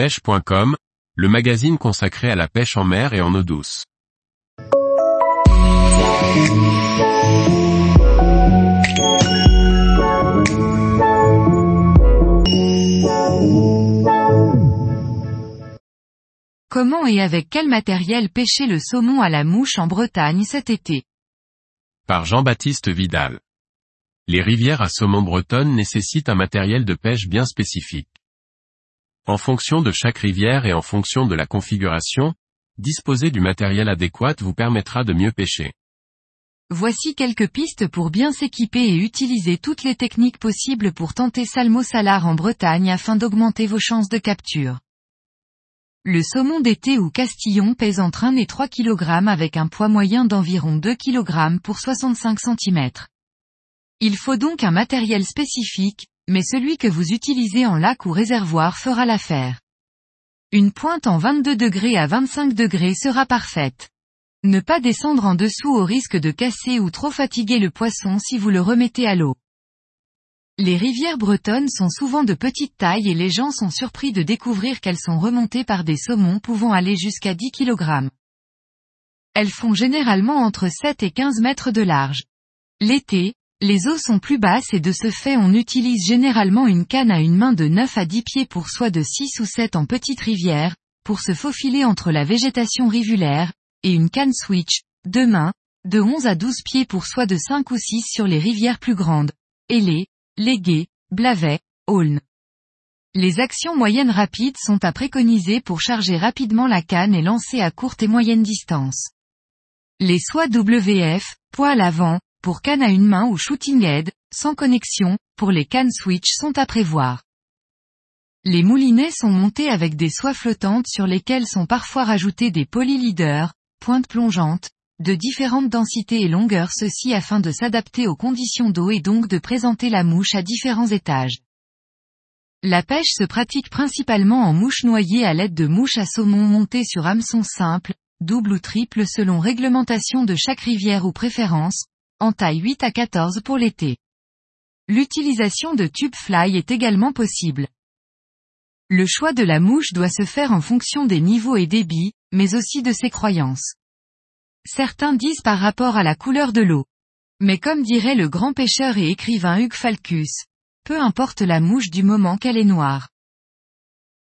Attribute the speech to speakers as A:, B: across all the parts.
A: pêche.com, le magazine consacré à la pêche en mer et en eau douce.
B: Comment et avec quel matériel pêcher le saumon à la mouche en Bretagne cet été?
A: Par Jean-Baptiste Vidal. Les rivières à saumon bretonne nécessitent un matériel de pêche bien spécifique. En fonction de chaque rivière et en fonction de la configuration, disposer du matériel adéquat vous permettra de mieux pêcher.
B: Voici quelques pistes pour bien s'équiper et utiliser toutes les techniques possibles pour tenter Salmo Salar en Bretagne afin d'augmenter vos chances de capture. Le saumon d'été ou castillon pèse entre 1 et 3 kg avec un poids moyen d'environ 2 kg pour 65 cm. Il faut donc un matériel spécifique, mais celui que vous utilisez en lac ou réservoir fera l'affaire. Une pointe en 22 degrés à 25 degrés sera parfaite. Ne pas descendre en dessous au risque de casser ou trop fatiguer le poisson si vous le remettez à l'eau. Les rivières bretonnes sont souvent de petite taille et les gens sont surpris de découvrir qu'elles sont remontées par des saumons pouvant aller jusqu'à 10 kg. Elles font généralement entre 7 et 15 mètres de large. L'été, les eaux sont plus basses et de ce fait on utilise généralement une canne à une main de 9 à 10 pieds pour soit de 6 ou 7 en petite rivière, pour se faufiler entre la végétation rivulaire, et une canne switch, deux mains, de 11 à 12 pieds pour soit de 5 ou 6 sur les rivières plus grandes, Ailée, Légué, Blavet, Aulne. Les actions moyennes rapides sont à préconiser pour charger rapidement la canne et lancer à courte et moyenne distance. Les soies WF, poil avant, pour canne à une main ou shooting head, sans connexion, pour les cannes switch sont à prévoir. Les moulinets sont montés avec des soies flottantes sur lesquelles sont parfois rajoutés des polyleaders, pointes plongeantes, de différentes densités et longueurs ceci afin de s'adapter aux conditions d'eau et donc de présenter la mouche à différents étages. La pêche se pratique principalement en mouche noyée à l'aide de mouches à saumon montées sur hameçon simple, double ou triple selon réglementation de chaque rivière ou préférence, en taille 8 à 14 pour l'été. L'utilisation de tube fly est également possible. Le choix de la mouche doit se faire en fonction des niveaux et débits, mais aussi de ses croyances. Certains disent par rapport à la couleur de l'eau. Mais comme dirait le grand pêcheur et écrivain Hugues Falcus, peu importe la mouche du moment qu'elle est noire.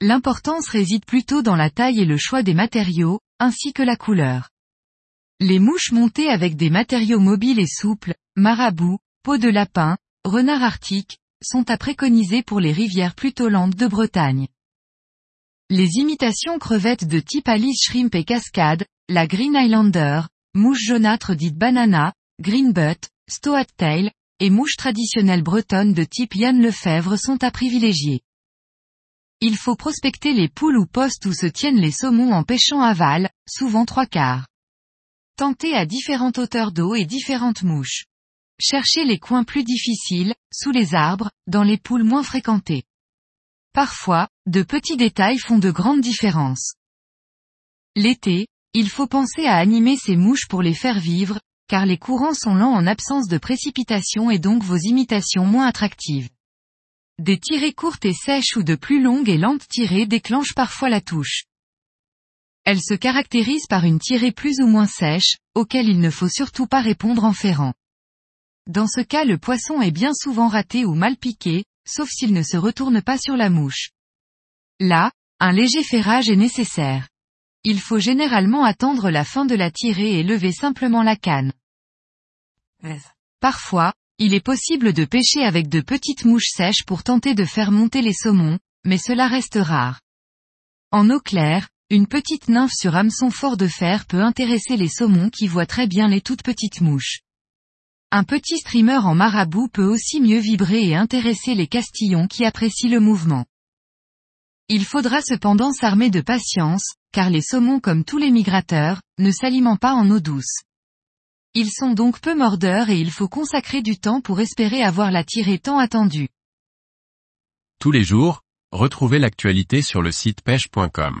B: L'importance réside plutôt dans la taille et le choix des matériaux, ainsi que la couleur. Les mouches montées avec des matériaux mobiles et souples, marabout, peau de lapin, renard arctique, sont à préconiser pour les rivières plutôt lentes de Bretagne. Les imitations crevettes de type Alice Shrimp et Cascade, la Green Islander, mouche jaunâtre dite banana, green butt, stoat tail, et mouche traditionnelle bretonne de type Yann Lefebvre sont à privilégier. Il faut prospecter les poules ou postes où se tiennent les saumons en pêchant aval, souvent trois quarts. Tentez à différentes hauteurs d'eau et différentes mouches. Cherchez les coins plus difficiles, sous les arbres, dans les poules moins fréquentées. Parfois, de petits détails font de grandes différences. L'été, il faut penser à animer ces mouches pour les faire vivre, car les courants sont lents en absence de précipitation et donc vos imitations moins attractives. Des tirées courtes et sèches ou de plus longues et lentes tirées déclenchent parfois la touche. Elle se caractérise par une tirée plus ou moins sèche, auquel il ne faut surtout pas répondre en ferrant. Dans ce cas le poisson est bien souvent raté ou mal piqué, sauf s'il ne se retourne pas sur la mouche. Là, un léger ferrage est nécessaire. Il faut généralement attendre la fin de la tirée et lever simplement la canne. Parfois, il est possible de pêcher avec de petites mouches sèches pour tenter de faire monter les saumons, mais cela reste rare. En eau claire, une petite nymphe sur hameçon fort de fer peut intéresser les saumons qui voient très bien les toutes petites mouches. Un petit streamer en marabout peut aussi mieux vibrer et intéresser les castillons qui apprécient le mouvement. Il faudra cependant s'armer de patience, car les saumons comme tous les migrateurs, ne s'alimentent pas en eau douce. Ils sont donc peu mordeurs et il faut consacrer du temps pour espérer avoir la tirée tant attendue.
A: Tous les jours, retrouvez l'actualité sur le site pêche.com.